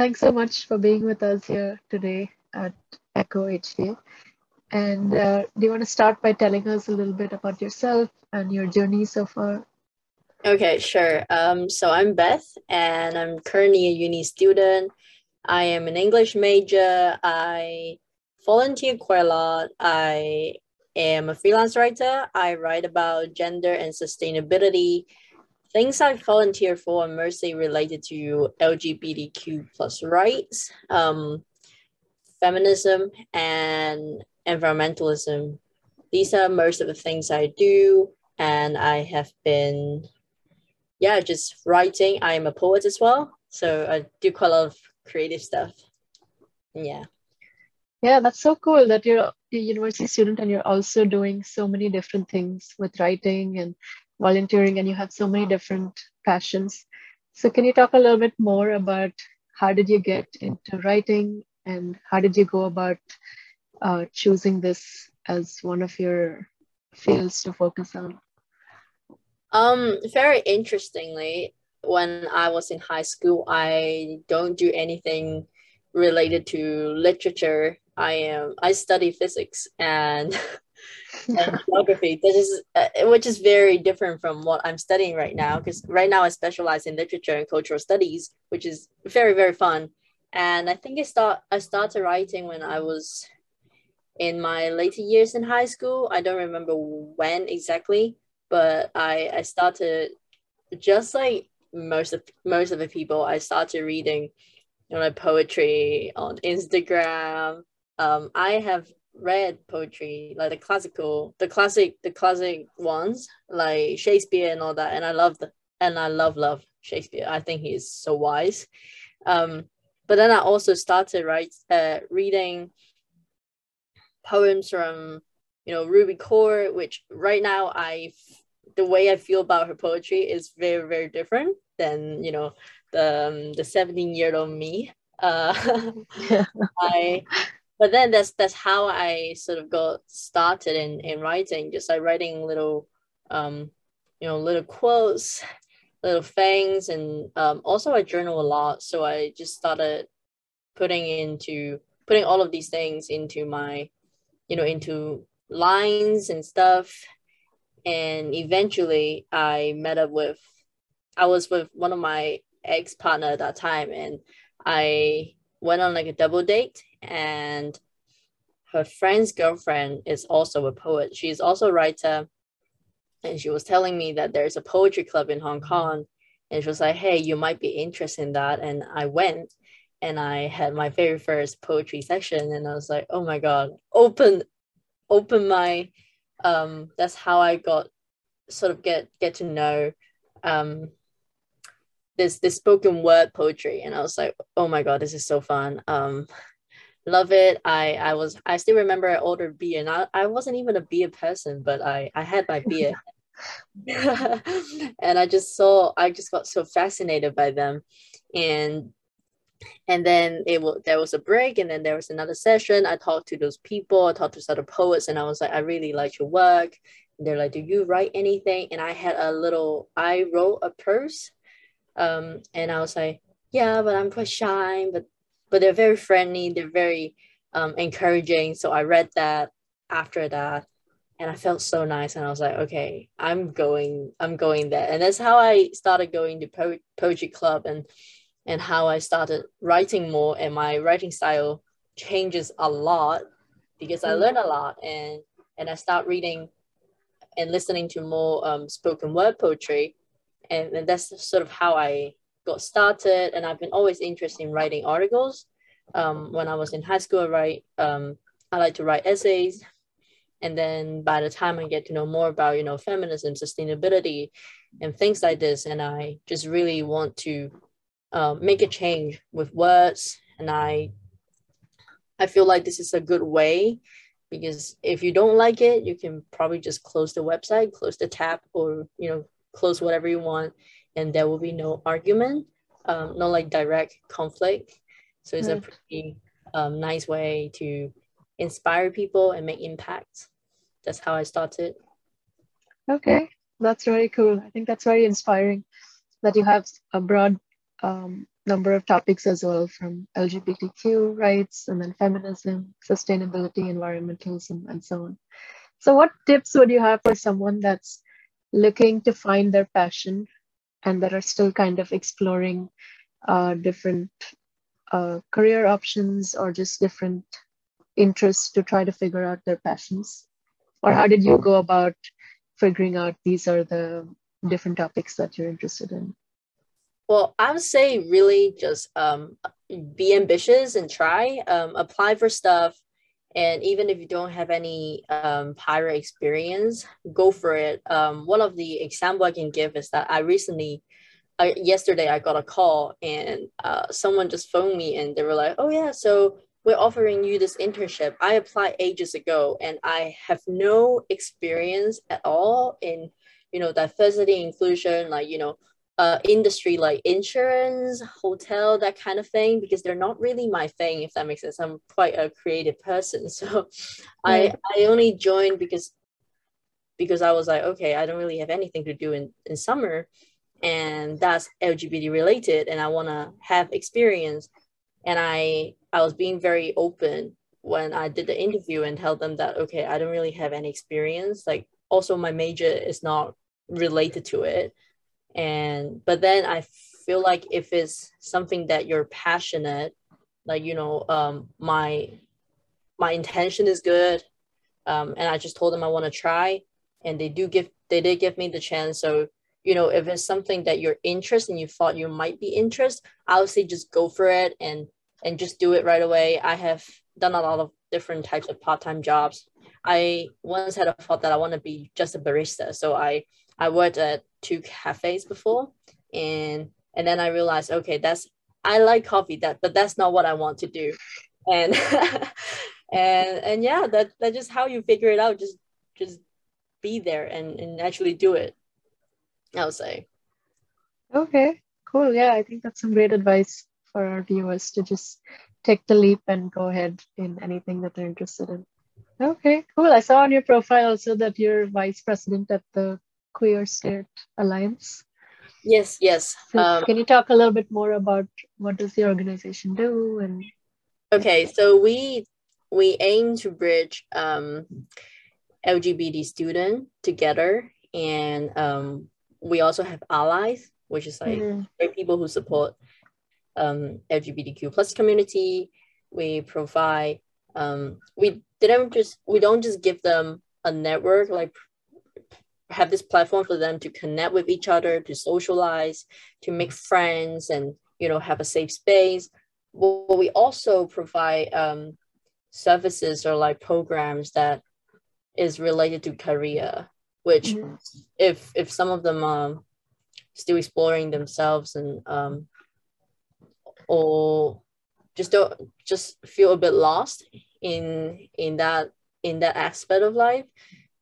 thanks so much for being with us here today at Echo HD. And uh, do you want to start by telling us a little bit about yourself and your journey so far? Okay, sure. Um, so I'm Beth, and I'm currently a uni student. I am an English major. I volunteer quite a lot. I am a freelance writer. I write about gender and sustainability. Things I volunteer for are mostly related to LGBTQ plus rights, um, feminism, and environmentalism. These are most of the things I do, and I have been, yeah, just writing. I am a poet as well, so I do quite a lot of creative stuff. Yeah. Yeah, that's so cool that you're a university student and you're also doing so many different things with writing and volunteering, and you have so many different passions. So, can you talk a little bit more about how did you get into writing and how did you go about uh, choosing this as one of your fields to focus on? Um, very interestingly, when I was in high school, I don't do anything related to literature. I am I study physics and and geography. This is uh, which is very different from what I'm studying right now because right now I specialize in literature and cultural studies, which is very very fun. And I think I start I started writing when I was in my later years in high school. I don't remember when exactly, but I I started just like most of most of the people. I started reading, you know, poetry on Instagram. Um, I have read poetry like the classical, the classic, the classic ones like Shakespeare and all that, and I love the and I love love Shakespeare. I think he's so wise. Um, but then I also started right uh, reading poems from you know Rupi Kaur, which right now I the way I feel about her poetry is very very different than you know the um, the 17 year old me. Uh, I but then that's that's how I sort of got started in in writing, just like writing little um you know little quotes, little things, and um, also I journal a lot, so I just started putting into putting all of these things into my you know into lines and stuff. And eventually i met up with i was with one of my ex partner at that time and i went on like a double date and her friend's girlfriend is also a poet. She's also a writer and she was telling me that there's a poetry club in hong kong and she was like hey you might be interested in that and i went and I had my very first poetry session and I was like, oh my God, open, open my, um, that's how I got sort of get, get to know, um, this, this spoken word poetry. And I was like, oh my God, this is so fun. Um, love it. I, I was, I still remember I ordered beer and I, I wasn't even a beer person, but I, I had my beer. and I just saw, I just got so fascinated by them. And and then it will there was a break and then there was another session i talked to those people i talked to other poets and i was like i really like your work and they're like do you write anything and i had a little i wrote a purse um, and i was like yeah but i'm quite shy but but they're very friendly they're very um, encouraging. So i read that after that and i felt so nice and i was like okay i'm going i'm going there. And that's how i started going to po- poetry club and and how I started writing more and my writing style changes a lot because I learn a lot and and I start reading and listening to more um, spoken word poetry and, and that's sort of how I got started. And I've been always interested in writing articles. Um, when I was in high school I write um, I like to write essays. And then by the time I get to know more about you know feminism sustainability and things like this and I just really want to uh, make a change with words. And i i feel like this is a good way because if you don't like it you can probably just close the website close the tab or you know close whatever you want and there will be no argument um, no like direct conflict. So it's right. a pretty um, nice way to inspire people and make impact. That's how i started. Okay. That's very cool. I think that's very inspiring that you have a broad um, number of topics as well from LGBTQ rights and then feminism, sustainability, environmentalism, and so on. So, what tips would you have for someone that's looking to find their passion and that are still kind of exploring uh, different uh, career options or just different interests to try to figure out their passions? Or how did you go about figuring out these are the different topics that you're interested in? Well, I would say really just um, be ambitious and try, um, apply for stuff. And even if you don't have any um, pirate experience, go for it. Um, one of the example I can give is that I recently, uh, yesterday, I got a call and uh, someone just phoned me and they were like, oh, yeah, so we're offering you this internship. I applied ages ago and I have no experience at all in, you know, diversity, inclusion, like, you know, uh, industry like insurance, hotel, that kind of thing, because they're not really my thing, if that makes sense. I'm quite a creative person. So I, I only joined because because I was like, okay, I don't really have anything to do in, in summer and that's LGBT related and I wanna have experience. And I I was being very open when I did the interview and tell them that okay, I don't really have any experience. Like also my major is not related to it and but then i feel like if it's something that you're passionate like you know um my my intention is good um and i just told them i want to try and they do give they did give me the chance. So you know if it's something that you're interested and you thought you might be interested i would say just go for it and and just do it right away. I have done a lot of different types of part-time jobs. I once had a thought that i want to be just a barista so i I worked at two cafes before, and and then I realized, okay, that's I like coffee, that but that's not what I want to do, and and and yeah, that that's just how you figure it out. Just just be there and and actually do it. I would say. Okay, cool. Yeah, I think that's some great advice for our viewers to just take the leap and go ahead in anything that they're interested in. Okay, cool. I saw on your profile also that you're vice president at the Queer Straight Alliance. Yes, yes. So um, can you talk a little bit more about what does the organization do and? Okay, so we we aim to bridge um, LGBT student together, and um, we also have allies, which is like mm-hmm. people who support um, LGBTQ plus community. We provide um, we didn't just we don't just give them a network like have this platform for them to connect with each other, to socialize, to make friends, and you know have a safe space. Well, we also provide um, services or like programs that is related to career, which mm-hmm. if if some of them are still exploring themselves and um, or just don't just feel a bit lost in in that in that aspect of life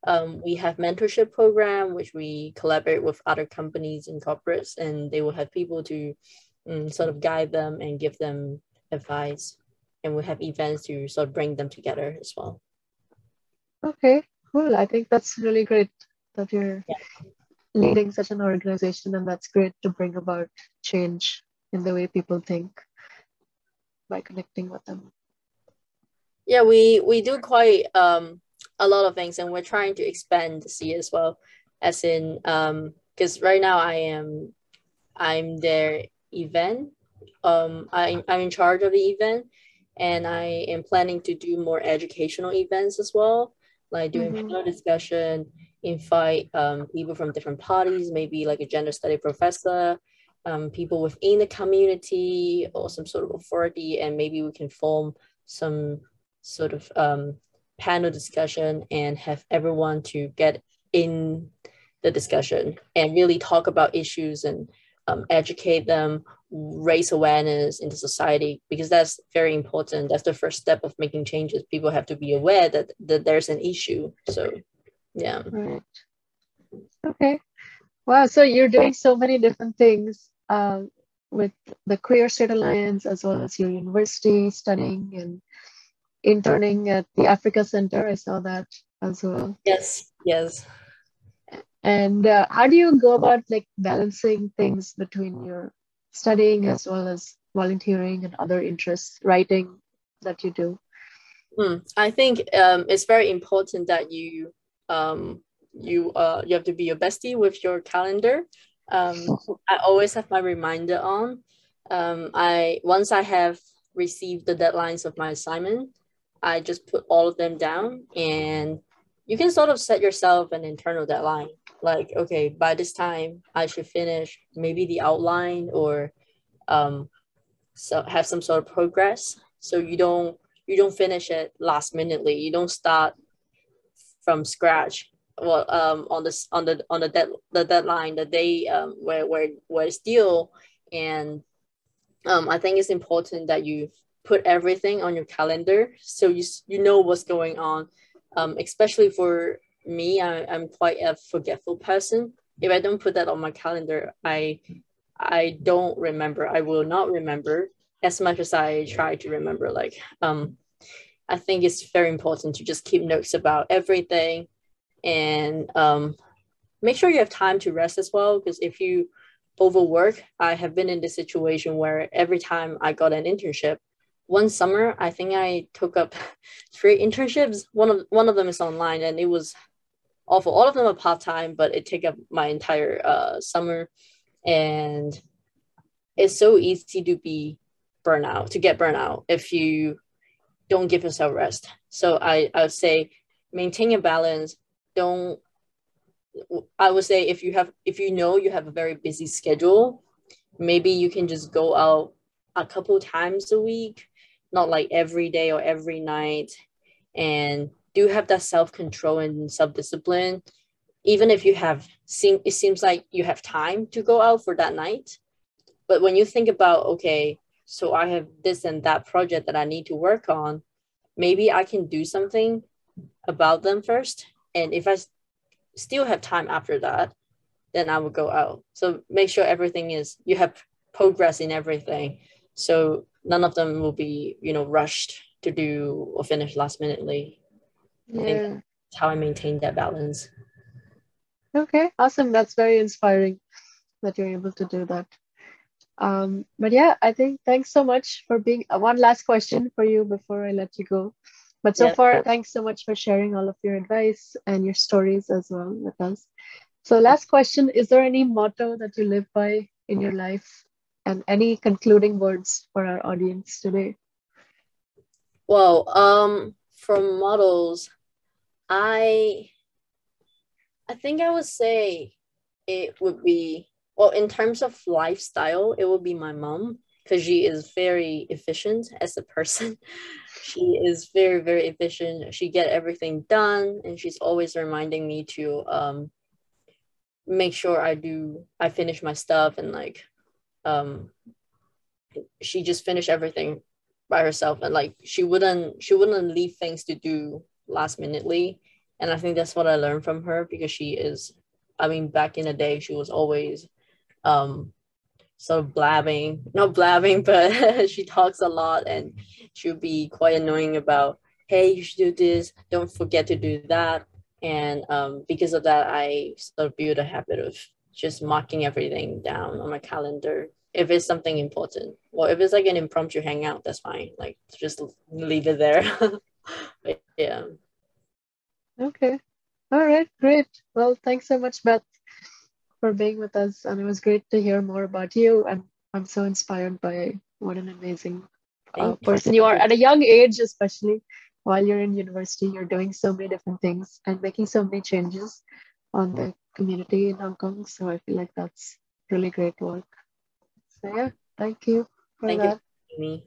um, we have mentorship program which we collaborate with other companies and corporates and they will have people to um, sort of guide them and give them advice. And we have events to sort of bring them together as well. Okay cool. I think that's really great that you're yeah. leading such an organization and that's great to bring about change in the way people think by connecting with them. Yeah we we do quite um a lot of things and we're trying to expand the sea as well as in um because right now i am i'm their event um I, i'm in charge of the event and i am planning to do more educational events as well like doing mm-hmm. panel discussion invite um, people from different parties maybe like a gender study professor um, people within the community or some sort of authority and maybe we can form some sort of um, panel discussion and have everyone to get in the discussion and really talk about issues and um, educate them raise awareness in the society because that's very important. That's the first step of making changes. People have to be aware that, that there's an issue. So yeah. Right. Okay. Wow. So you're doing so many different things um, with the queer straight alliance as well as your university studying and interning at the Africa Center. I saw that as well. Yes, yes. And uh, how do you go about like balancing things between your studying as well as volunteering and other interests, writing that you do? Hmm. I think um, it's very important that you um, you uh, you have to be your bestie with your calendar. Um, I always have my reminder on. Um, I once I have received the deadlines of my assignment, I just put all of them down, and you can sort of set yourself an internal deadline. Like, okay, by this time I should finish maybe the outline or um, so have some sort of progress. So you don't you don't finish it last minutely. You don't start from scratch well um on this on the on the dead the deadline the day um where where where it's due and um i think it's important that you put everything on your calendar so you you know what's going on. Um especially for me I, i'm quite a forgetful person. If i don't put that on my calendar i i don't remember. I will not remember as much as i try to remember. Like um i think it's very important to just keep notes about everything and um, make sure you have time to rest as well because if you overwork i have been in this situation where every time i got an internship one summer i think i took up three internships. One of one of them is online and it was awful. All of them are part-time but it took up my entire uh, summer. And it's so easy to be burnout to get burnout if you don't give yourself rest. So i i would say maintain a balance. Don't I would say if you have if you know you have a very busy schedule, maybe you can just go out a couple times a week, not like every day or every night, and do have that self control and self discipline. Even if you have seem it seems like you have time to go out for that night, but when you think about okay, so I have this and that project that I need to work on, maybe I can do something about them first and if I still have time after that, then I will go out. So make sure everything is you have progress in everything. So none of them will be, you know, rushed to do or finish last minutely. Yeah. I think that's how I maintain that balance. Okay, awesome. That's very inspiring that you're able to do that. Um, but yeah, I think thanks so much for being uh, one last question for you before I let you go. But so yeah. far, thanks so much for sharing all of your advice and your stories as well with us. So, last question Is there any motto that you live by in your life and any concluding words for our audience today? Well, um, from models, I I think I would say it would be well in terms of lifestyle, it would be my mom because she is very efficient as a person. she is very very efficient she get everything done and she's always reminding me to um make sure i do i finish my stuff and like um she just finished everything by herself and like she wouldn't she wouldn't leave things to do last minutely and i think that's what i learned from her because she is i mean back in the day she was always um sort of blabbing, not blabbing, but she talks a lot and she'll be quite annoying about, hey, you should do this, don't forget to do that. And um, because of that, I sort of built a habit of just marking everything down on my calendar if it's something important. Well, if it's like an impromptu hangout, that's fine. Like just leave it there. yeah. Okay. All right. Great. Well, thanks so much, Beth for being with us. And it was great to hear more about you. And I'm so inspired by what an amazing uh, person you are at a young age, especially while you're in university. You're doing so many different things and making so many changes on the community in Hong Kong. So I feel like that's really great work. So, yeah, thank you for thank that. You,